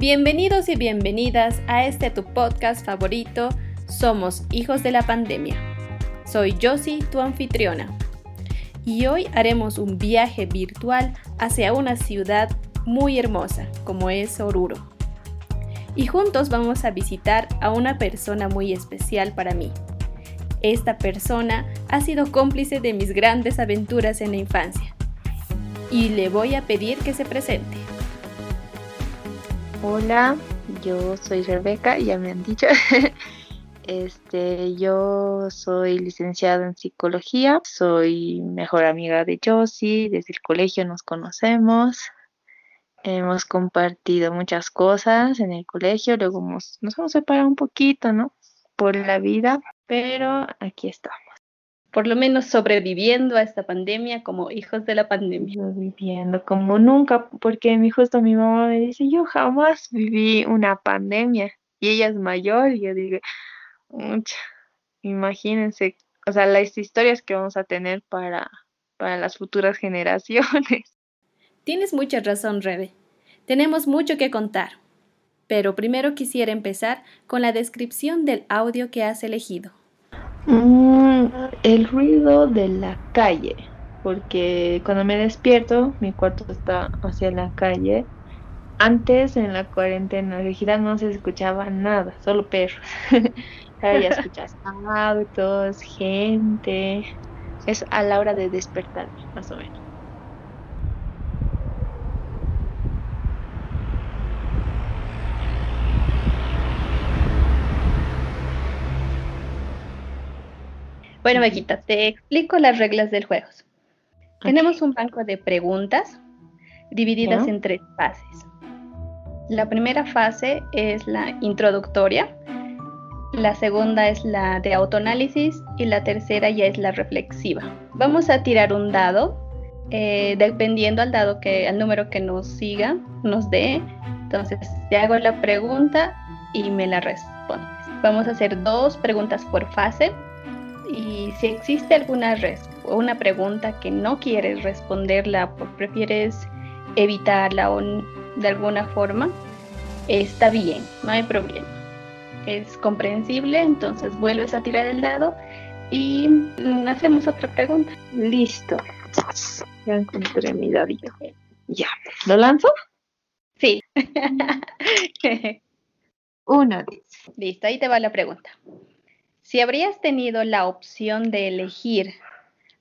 Bienvenidos y bienvenidas a este tu podcast favorito, Somos Hijos de la Pandemia. Soy Josie, tu anfitriona. Y hoy haremos un viaje virtual hacia una ciudad muy hermosa como es Oruro. Y juntos vamos a visitar a una persona muy especial para mí. Esta persona ha sido cómplice de mis grandes aventuras en la infancia. Y le voy a pedir que se presente. Hola, yo soy Rebeca, ya me han dicho. Este, yo soy licenciada en psicología, soy mejor amiga de Josie, desde el colegio nos conocemos, hemos compartido muchas cosas en el colegio, luego nos hemos separado un poquito, ¿no? Por la vida, pero aquí estamos. Por lo menos sobreviviendo a esta pandemia como hijos de la pandemia. Sobreviviendo como nunca, porque mi, justo mi mamá me dice, yo jamás viví una pandemia y ella es mayor y yo digo, mucha, imagínense, o sea, las historias que vamos a tener para, para las futuras generaciones. Tienes mucha razón, Rebe. Tenemos mucho que contar. Pero primero quisiera empezar con la descripción del audio que has elegido. Mm, el ruido de la calle, porque cuando me despierto, mi cuarto está hacia la calle. Antes en la cuarentena rígida no se escuchaba nada, solo perros. Ahora ya escuchas autos, gente. Es a la hora de despertar, más o menos. Bueno, Mequita, te explico las reglas del juego. Tenemos un banco de preguntas divididas en tres fases. La primera fase es la introductoria, la segunda es la de autoanálisis y la tercera ya es la reflexiva. Vamos a tirar un dado, eh, dependiendo al dado que, al número que nos siga, nos dé. Entonces, te hago la pregunta y me la respondes. Vamos a hacer dos preguntas por fase y si existe alguna una pregunta que no quieres responderla prefieres evitarla o de alguna forma, está bien, no hay problema. Es comprensible, entonces vuelves a tirar el dado y hacemos otra pregunta. Listo. Ya encontré mi dadito. Ya. ¿Lo lanzo? Sí. Uno. Listo, ahí te va la pregunta. Si habrías tenido la opción de elegir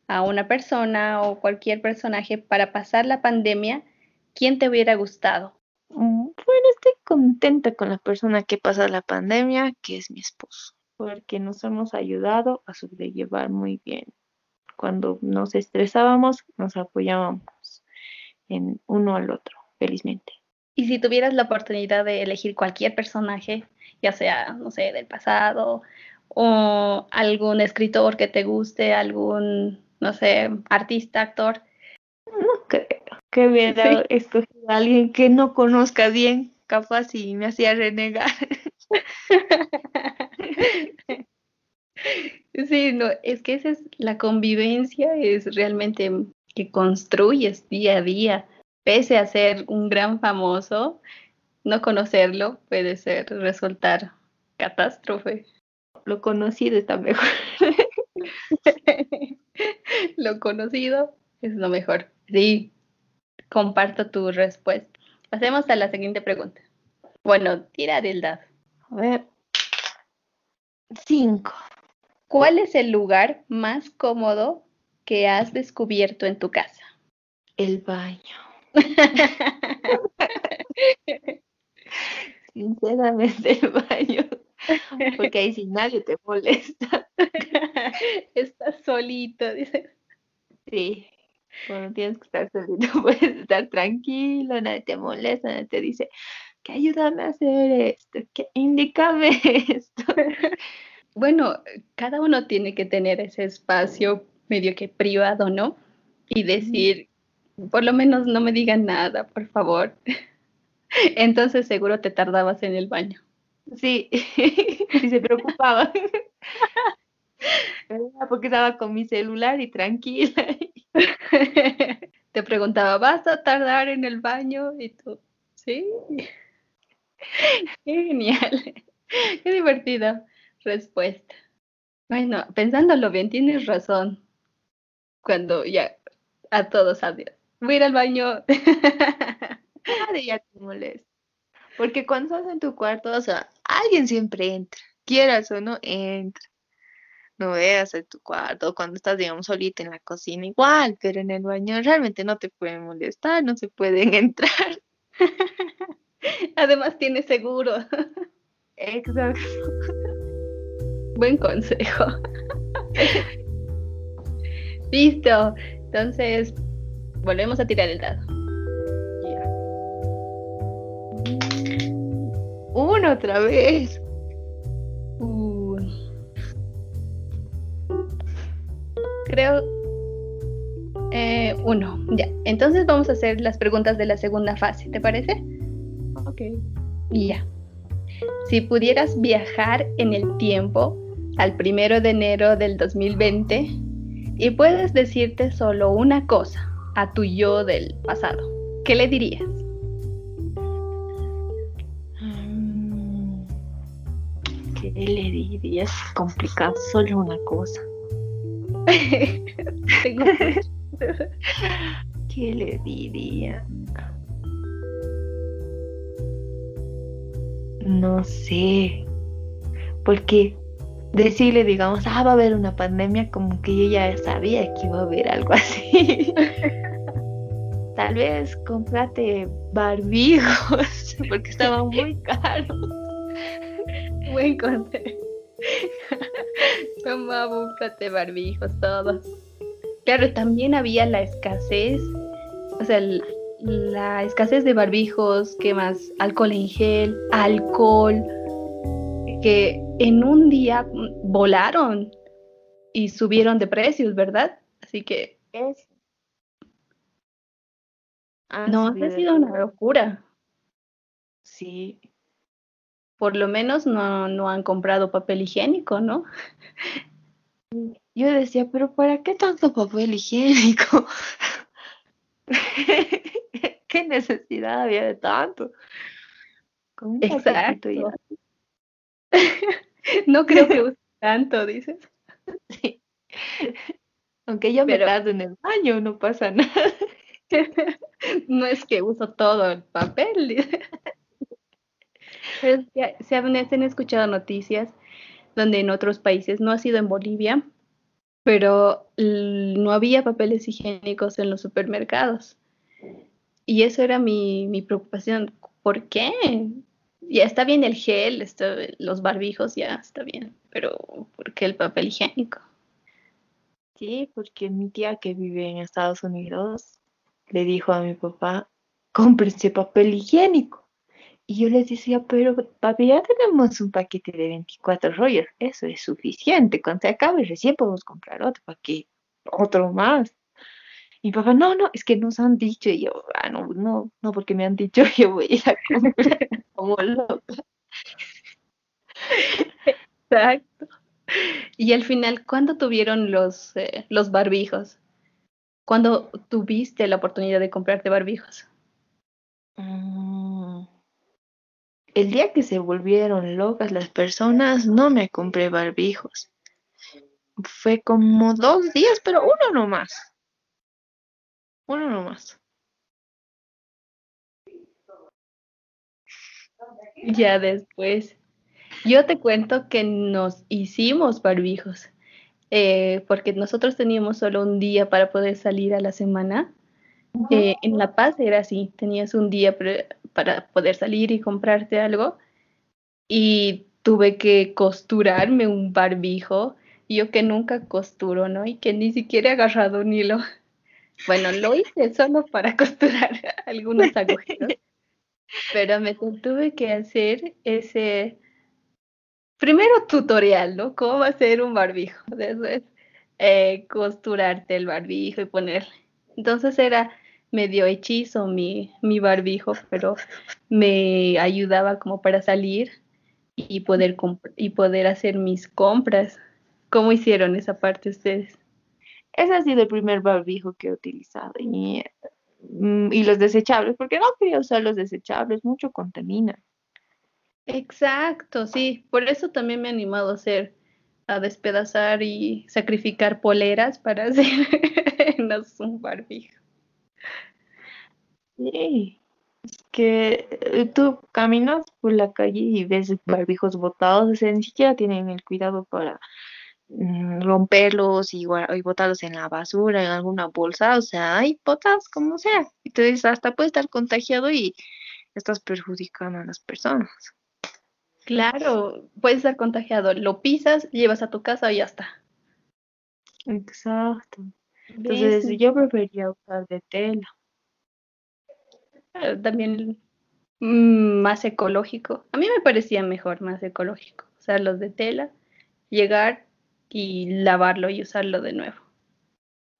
a una persona o cualquier personaje para pasar la pandemia, ¿quién te hubiera gustado? Bueno, estoy contenta con la persona que pasa la pandemia, que es mi esposo, porque nos hemos ayudado a sobrellevar muy bien. Cuando nos estresábamos, nos apoyábamos en uno al otro, felizmente. Y si tuvieras la oportunidad de elegir cualquier personaje, ya sea, no sé, del pasado o algún escritor que te guste, algún, no sé, artista, actor. No creo que hubiera escogido a alguien que no conozca bien, capaz y me hacía renegar. Sí, no, es que esa es la convivencia, es realmente que construyes día a día. Pese a ser un gran famoso, no conocerlo puede ser resultar catástrofe. Lo conocido está mejor. lo conocido es lo mejor. Sí, comparto tu respuesta. Pasemos a la siguiente pregunta. Bueno, tira del dado. A ver. Cinco. ¿Cuál es el lugar más cómodo que has descubierto en tu casa? El baño. Sinceramente, el baño. Porque ahí sin nadie te molesta. Estás solito, dice. Sí. Cuando tienes que estar solito, puedes estar tranquilo, nadie te molesta, nadie te dice, que ayúdame a hacer esto, que indícame esto. Bueno, cada uno tiene que tener ese espacio medio que privado, ¿no? Y decir, por lo menos no me digan nada, por favor. Entonces seguro te tardabas en el baño. Sí, y se preocupaba. Porque estaba con mi celular y tranquila. Te preguntaba, ¿vas a tardar en el baño? Y tú, sí. Qué genial. Qué divertida respuesta. Bueno, pensándolo bien, tienes razón. Cuando ya a todos adiós. Voy a ir al baño. Ya te molesta. Porque cuando estás en tu cuarto, o sea, alguien siempre entra. Quieras o no, entra. No veas en tu cuarto, cuando estás, digamos, solita en la cocina, igual, pero en el baño realmente no te pueden molestar, no se pueden entrar. Además, tiene seguro. Exacto. Buen consejo. Listo. Entonces, volvemos a tirar el dado. Uno otra vez. Creo. Eh, uno. Ya. Entonces vamos a hacer las preguntas de la segunda fase. ¿Te parece? Ok. Ya. Si pudieras viajar en el tiempo al primero de enero del 2020 y puedes decirte solo una cosa a tu yo del pasado, ¿qué le dirías? ¿Qué le dirías? Complicado, solo una cosa. ¿Qué le diría? No sé. Porque decirle, digamos, ah, va a haber una pandemia, como que yo ya sabía que iba a haber algo así. Tal vez comprate barbijos, porque estaban muy caros. Buen consejo. Toma, búscate barbijos todos. Claro, también había la escasez, o sea, la escasez de barbijos, ¿qué más? Alcohol en gel, alcohol, que en un día volaron y subieron de precios, ¿verdad? Así que... Es... no, ha sido una locura. Sí. Por lo menos no, no han comprado papel higiénico, ¿no? Yo decía, pero ¿para qué tanto papel higiénico? ¿Qué necesidad había de tanto? Exacto. no creo que use tanto, dices. Sí. Aunque yo me tardo en el baño, no pasa nada. no es que uso todo el papel. Se, han, escuchado noticias donde en otros países, no ha sido en Bolivia, pero no había papeles higiénicos en los supermercados. Y eso era mi, preocupación. ¿Por qué? Ya está bien el gel, los barbijos, ya está bien, pero ¿por qué el papel higiénico? Sí, porque mi tía que vive en Estados Unidos le dijo a mi papá, cómprense papel higiénico. Y yo les decía, pero papi, ya tenemos un paquete de 24 rollos, eso es suficiente. Cuando se acabe, recién podemos comprar otro paquete, otro más. Y papá, no, no, es que nos han dicho. Y yo, ah, no, no, no, porque me han dicho, yo voy a ir a comprar como loca. Exacto. Y al final, ¿cuándo tuvieron los, eh, los barbijos? ¿Cuándo tuviste la oportunidad de comprarte barbijos? Mm, el día que se volvieron locas las personas, no me compré barbijos. Fue como dos días, pero uno nomás. Uno nomás. Ya después. Yo te cuento que nos hicimos barbijos, eh, porque nosotros teníamos solo un día para poder salir a la semana. Eh, en La Paz era así, tenías un día para poder salir y comprarte algo y tuve que costurarme un barbijo, yo que nunca costuro, ¿no? Y que ni siquiera he agarrado un hilo. Bueno, lo hice solo para costurar algunos agujeros, pero me tuve que hacer ese primero tutorial, ¿no? Cómo hacer un barbijo, después eh, costurarte el barbijo y ponerle. Entonces era medio hechizo mi, mi barbijo, pero me ayudaba como para salir y poder, y poder hacer mis compras. ¿Cómo hicieron esa parte ustedes? Ese ha sido el primer barbijo que he utilizado. Y, mm, y los desechables, porque no quería usar los desechables, mucho contamina. Exacto, sí. Por eso también me he animado a hacer, a despedazar y sacrificar poleras para hacer un barbijo. Sí. Es que eh, tú caminas por la calle y ves barbijos botados, o sea, ni siquiera tienen el cuidado para mm, romperlos y, y botarlos en la basura, en alguna bolsa, o sea, hay botas como sea. Entonces hasta puede estar contagiado y estás perjudicando a las personas. Claro, puedes estar contagiado, lo pisas, llevas a tu casa y ya está. Exacto. Entonces yo preferiría usar de tela. Eh, también mm, más ecológico. A mí me parecía mejor, más ecológico. Usar los de tela, llegar y lavarlo y usarlo de nuevo.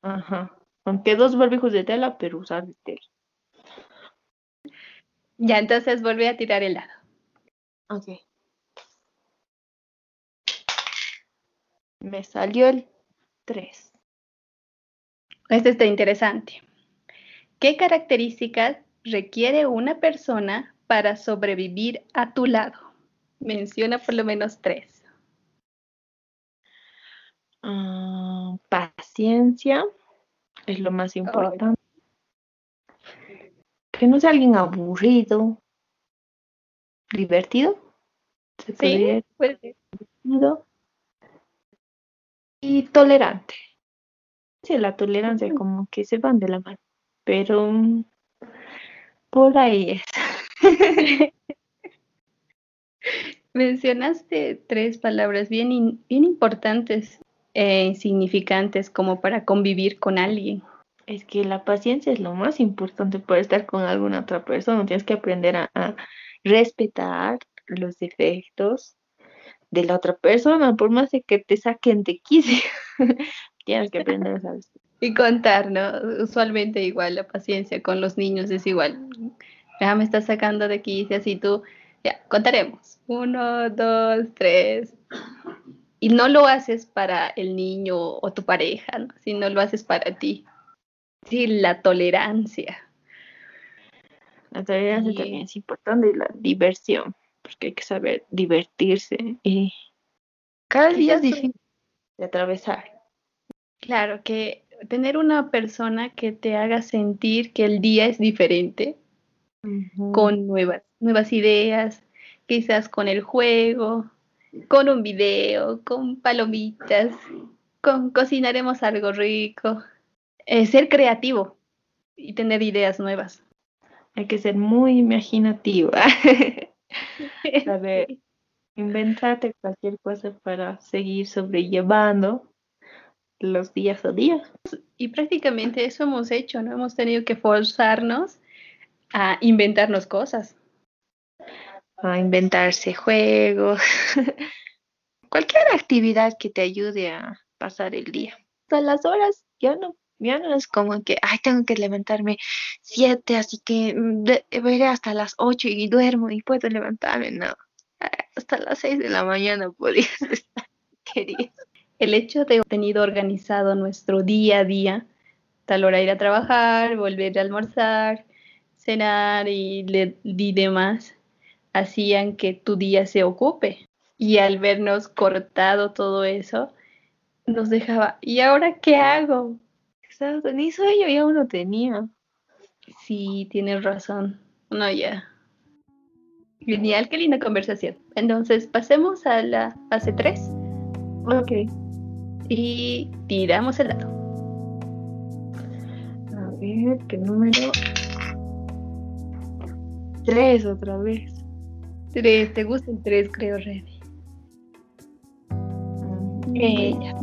Ajá. Aunque dos barbijos de tela, pero usar de tela. Ya, entonces volví a tirar el lado. Ok. Me salió el 3. Este está interesante. ¿Qué características requiere una persona para sobrevivir a tu lado? Menciona por lo menos tres. Ah, paciencia es lo más importante. Que no sea alguien aburrido, divertido. ¿Se sí, puede ser. Y tolerante. Sí, la tolerancia como que se van de la mano. Pero por ahí es. Mencionaste tres palabras bien, bien importantes e significantes como para convivir con alguien. Es que la paciencia es lo más importante para estar con alguna otra persona. Tienes que aprender a, respetar los defectos de la otra persona, por más de que te saquen de quicio. Tienes que aprender a respetar. Y contar, ¿no? Usualmente igual la paciencia con los niños es igual. Ya me estás sacando de aquí, y así tú, ya, contaremos. Uno, dos, tres. Y no lo haces para el niño o tu pareja, ¿no? sino lo haces para ti. Sí, la tolerancia. La tolerancia también es importante y la diversión, porque hay que saber divertirse y cada día es difícil de atravesar. Claro, que tener una persona que te haga sentir que el día es diferente, con nuevas, nuevas ideas, quizás con el juego, con un video, con palomitas, con cocinaremos algo rico. Eh, ser creativo y tener ideas nuevas. Hay que ser muy imaginativa. Saber inventarte cualquier cosa para seguir sobrellevando los días a día. Y prácticamente eso hemos hecho, ¿no? Hemos tenido que forzarnos a inventarnos cosas. A inventarse juegos. Cualquier actividad que te ayude a pasar el día. A las horas ya no, ya no es como que, ay, tengo que levantarme siete, así que mm, veré hasta las ocho y duermo y puedo levantarme. No, hasta las seis de la mañana podías estar el hecho de tener organizado nuestro día a día, tal hora ir a trabajar, volver a almorzar, cenar y, demás, hacían que tu día se ocupe. Y al vernos cortado todo eso, nos dejaba, ¿y ahora qué hago? Ni sueño ya uno tenía. Sí, tienes razón. No, ya. Genial, qué linda conversación. Entonces, pasemos a la fase 3. Ok y tiramos el dado. A ver, ¿qué número? Tres otra vez. Tres, ¿te gusta el tres, creo, Remy? Ella.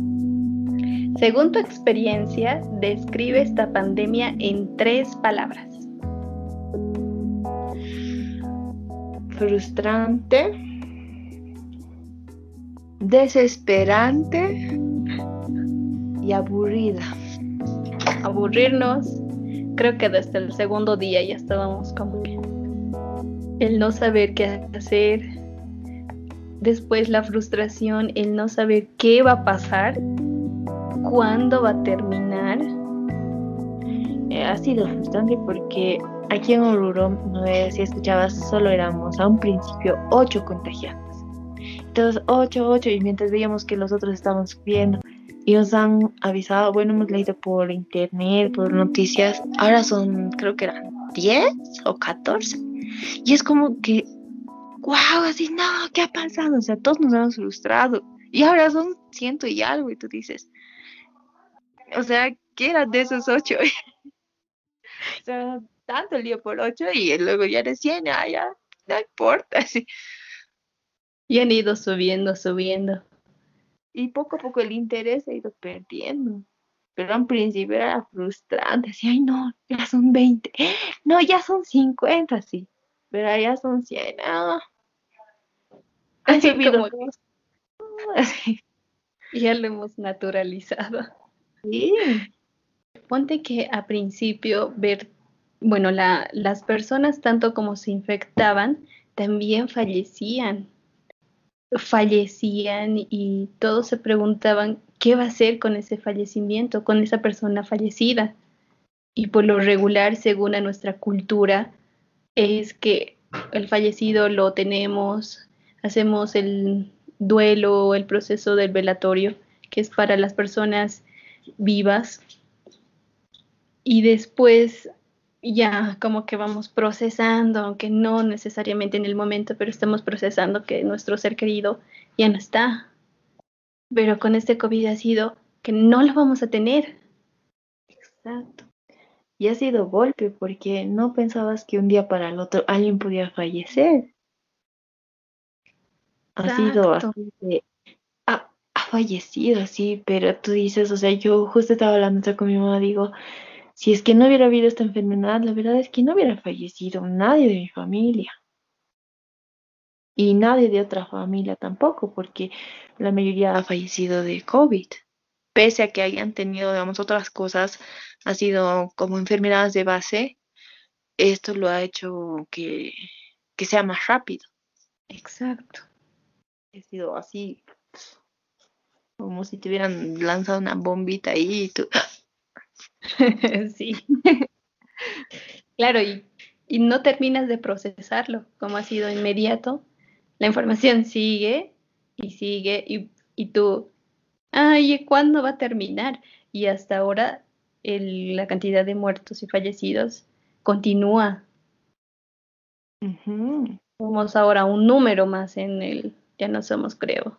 Según tu experiencia, describe esta pandemia en tres palabras. Frustrante, desesperante aburrida. Aburrirnos, creo que desde el segundo día ya estábamos como que el no saber qué hacer, después la frustración, el no saber qué va a pasar, cuándo va a terminar. Eh, ha sido frustrante porque aquí en Oruro, no sé si escuchabas, solo éramos a un principio ocho contagiados. Entonces, ocho, ocho, y mientras veíamos que los otros estaban subiendo y nos han avisado, bueno, hemos leído por internet, por noticias, ahora son, creo que eran 10 o 14. Y es como que, wow, así, no, ¿qué ha pasado? O sea, todos nos hemos frustrado. Y ahora son ciento y algo, y tú dices, o sea, ¿qué era de esos ocho? o sea, tanto lío por ocho y luego ya de 100, ah, ya, no importa. Así. Y han ido subiendo, subiendo. Y poco a poco el interés ha ido perdiendo. Pero al principio era frustrante, así, ay no, ya son 20, no, ya son 50, sí, pero ya son 100, ah. Así como Ya lo hemos naturalizado. Sí. Ponte que a principio ver, bueno, la, las personas tanto como se infectaban, también fallecían. Fallecían y todos se preguntaban qué va a hacer con ese fallecimiento, con esa persona fallecida. Y por lo regular, según a nuestra cultura, es que el fallecido lo tenemos, hacemos el duelo, el proceso del velatorio, que es para las personas vivas. Y después ya como que vamos procesando, aunque no necesariamente en el momento, pero estamos procesando que nuestro ser querido ya no está. Pero con este COVID ha sido que no lo vamos a tener. Exacto. Y ha sido golpe porque no pensabas que un día para el otro alguien podía fallecer. Ha sido así ha, fallecido, sí, pero tú dices, o sea, yo justo estaba hablando con mi mamá, digo, si es que no hubiera habido esta enfermedad, la verdad es que no hubiera fallecido nadie de mi familia. Y nadie de otra familia tampoco, porque la mayoría ha fallecido de COVID. Pese a que hayan tenido, digamos, otras cosas, ha sido como enfermedades de base, esto lo ha hecho que, que sea más rápido. Exacto ha sido así, como si te hubieran lanzado una bombita ahí y tú... sí. claro, y, y no terminas de procesarlo, como ha sido inmediato. La información sigue y sigue y, y tú, ay, ¿cuándo va a terminar? Y hasta ahora el, la cantidad de muertos y fallecidos continúa. Somos ahora un número más en el, ya no somos, creo.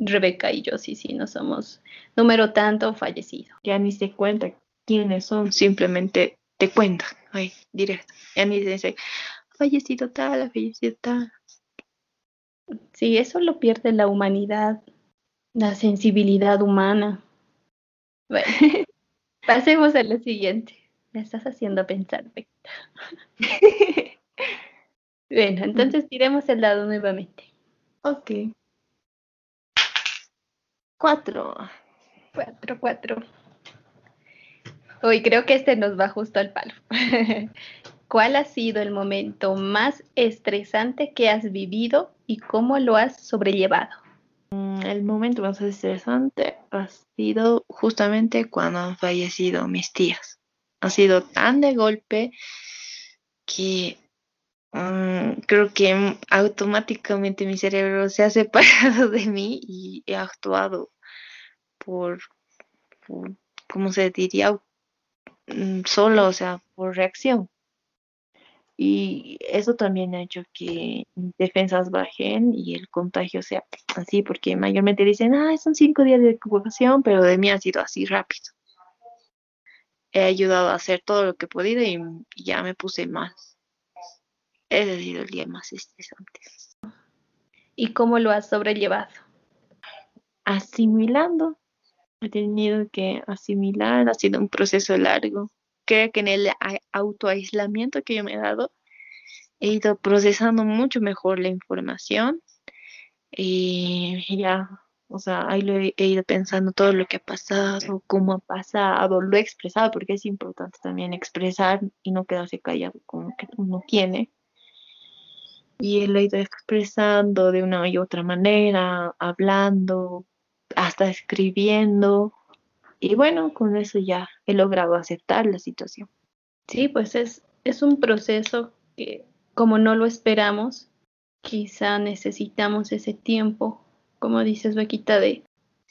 Rebeca y yo sí, sí, no somos número tanto fallecido. Ya ni se cuenta quiénes son, simplemente te cuentan, ay, directo. Ya ni se dice, fallecido tal, fallecido tal. Sí, eso lo pierde la humanidad, la sensibilidad humana. Bueno, pasemos a lo siguiente. Me estás haciendo pensar, Beca. bueno, entonces tiremos el lado nuevamente. Ok. Cuatro. Cuatro, cuatro. Hoy creo que este nos va justo al palo. ¿Cuál ha sido el momento más estresante que has vivido y cómo lo has sobrellevado? Mm, el momento más estresante ha sido justamente cuando han fallecido mis tías. Ha sido tan de golpe que Mm, creo que automáticamente mi cerebro se ha separado de mí y he actuado por, por ¿cómo se diría? Mm, solo, o sea, por reacción. Y eso también ha hecho que defensas bajen y el contagio sea así, porque mayormente dicen, ah, son cinco días de ocupación, pero de mí ha sido así rápido. He ayudado a hacer todo lo que he podido y ya me puse más ese ha sido el día más estresante. ¿Y cómo lo has sobrellevado? Asimilando. He tenido que asimilar, ha sido un proceso largo. Creo que en el autoaislamiento que yo me he dado, he ido procesando mucho mejor la información. Y ya, o sea, ahí lo he, he, ido pensando todo lo que ha pasado, cómo ha pasado, lo he expresado, porque es importante también expresar y no quedarse callado como que uno tiene y él lo ha ido expresando de una y otra manera, hablando, hasta escribiendo. Y bueno, con eso ya he logrado aceptar la situación. Sí, pues es, es un proceso que como no lo esperamos, quizá necesitamos ese tiempo, como dices Bequita, de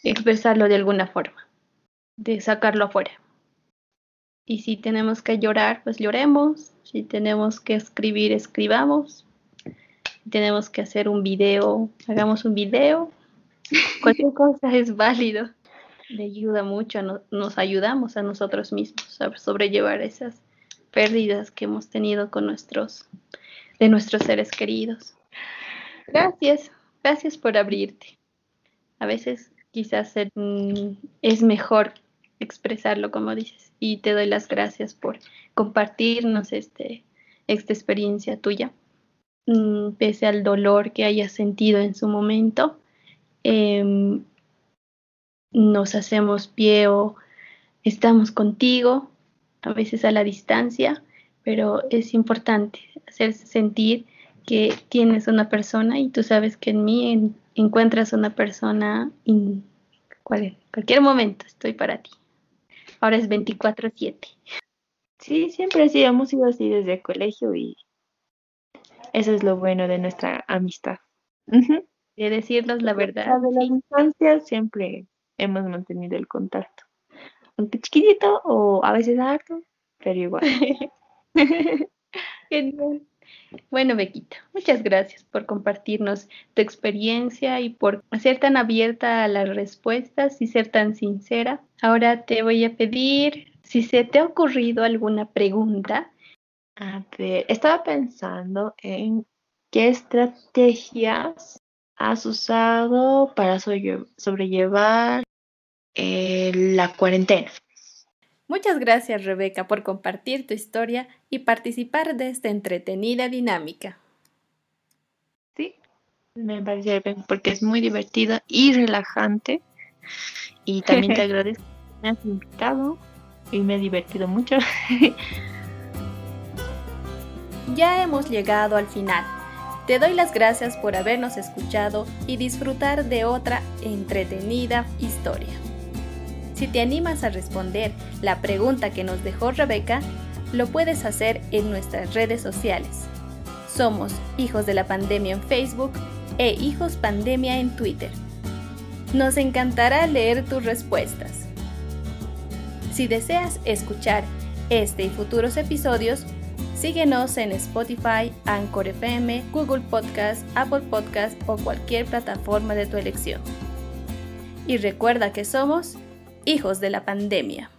expresarlo de alguna forma, de sacarlo afuera. Y si tenemos que llorar, pues lloremos. Si tenemos que escribir, escribamos. Tenemos que hacer un video, hagamos un video. Cualquier cosa es válido. Le ayuda mucho, nos ayudamos a nosotros mismos a sobrellevar esas pérdidas que hemos tenido con nuestros, de nuestros seres queridos. Gracias, gracias por abrirte. A veces quizás es mejor expresarlo como dices y te doy las gracias por compartirnos este, esta experiencia tuya. Mm, pese al dolor que hayas sentido en su momento, em, nos hacemos pie o estamos contigo a veces a la distancia, pero es importante hacerse sentir que tienes una persona y tú sabes que en mí encuentras una persona en cualquier momento estoy para ti. Ahora es 24/7. Sí, siempre sí, hemos sido así desde el colegio y eso es lo bueno de nuestra amistad. De decirnos la verdad. De la infancia siempre hemos mantenido el contacto aunque chiquitito o a veces harto, pero igual. Genial. Bueno, Bequita, muchas gracias por compartirnos tu experiencia y por ser tan abierta a las respuestas y ser tan sincera. Ahora te voy a pedir si se te ha ocurrido alguna pregunta. A ver, estaba pensando en qué estrategias has usado para sobrellevar eh, la cuarentena. Muchas gracias Rebeca por compartir tu historia y participar de esta entretenida dinámica. Sí, me parece bien porque es muy divertida y relajante. Y también te agradezco que me has invitado y me he divertido mucho. ya hemos llegado al final. Te doy las gracias por habernos escuchado y disfrutar de otra entretenida historia. Si te animas a responder la pregunta que nos dejó Rebeca, lo puedes hacer en nuestras redes sociales. Somos Hijos de la Pandemia en Facebook e Hijos Pandemia en Twitter. Nos encantará leer tus respuestas. Si deseas escuchar este y futuros episodios, síguenos en Spotify, Anchor FM, Google Podcast, Apple Podcast o cualquier plataforma de tu elección. Y recuerda que somos hijos de la pandemia.